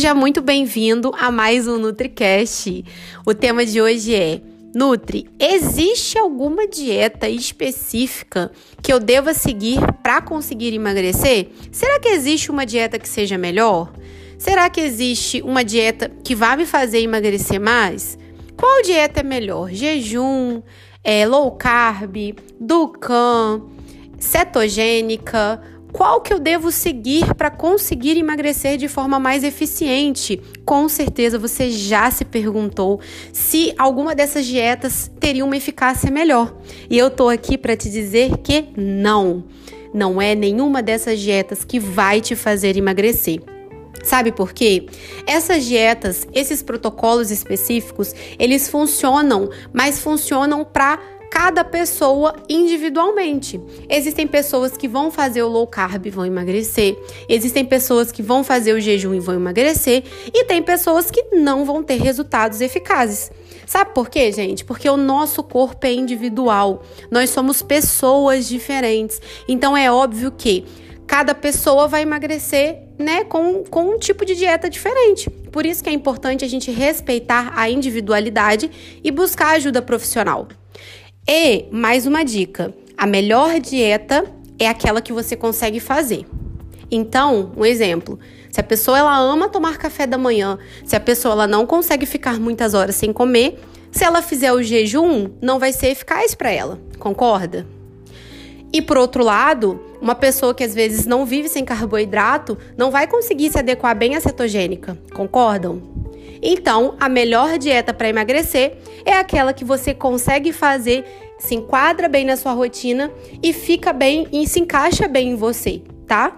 Seja muito bem-vindo a mais um NutriCast. O tema de hoje é Nutri, existe alguma dieta específica que eu deva seguir para conseguir emagrecer? Será que existe uma dieta que seja melhor? Será que existe uma dieta que vá me fazer emagrecer mais? Qual dieta é melhor? Jejum, é, low carb, Ducan, cetogênica? Qual que eu devo seguir para conseguir emagrecer de forma mais eficiente? Com certeza você já se perguntou se alguma dessas dietas teria uma eficácia melhor. E eu tô aqui para te dizer que não. Não é nenhuma dessas dietas que vai te fazer emagrecer. Sabe por quê? Essas dietas, esses protocolos específicos, eles funcionam, mas funcionam para cada pessoa individualmente. Existem pessoas que vão fazer o low carb e vão emagrecer, existem pessoas que vão fazer o jejum e vão emagrecer, e tem pessoas que não vão ter resultados eficazes. Sabe por quê, gente? Porque o nosso corpo é individual. Nós somos pessoas diferentes. Então é óbvio que cada pessoa vai emagrecer, né, com, com um tipo de dieta diferente. Por isso que é importante a gente respeitar a individualidade e buscar ajuda profissional. E mais uma dica: a melhor dieta é aquela que você consegue fazer. Então, um exemplo, se a pessoa ela ama tomar café da manhã, se a pessoa ela não consegue ficar muitas horas sem comer, se ela fizer o jejum, não vai ser eficaz para ela. Concorda? E por outro lado, uma pessoa que às vezes não vive sem carboidrato não vai conseguir se adequar bem à cetogênica. Concordam? Então, a melhor dieta para emagrecer é aquela que você consegue fazer, se enquadra bem na sua rotina e fica bem e se encaixa bem em você, tá?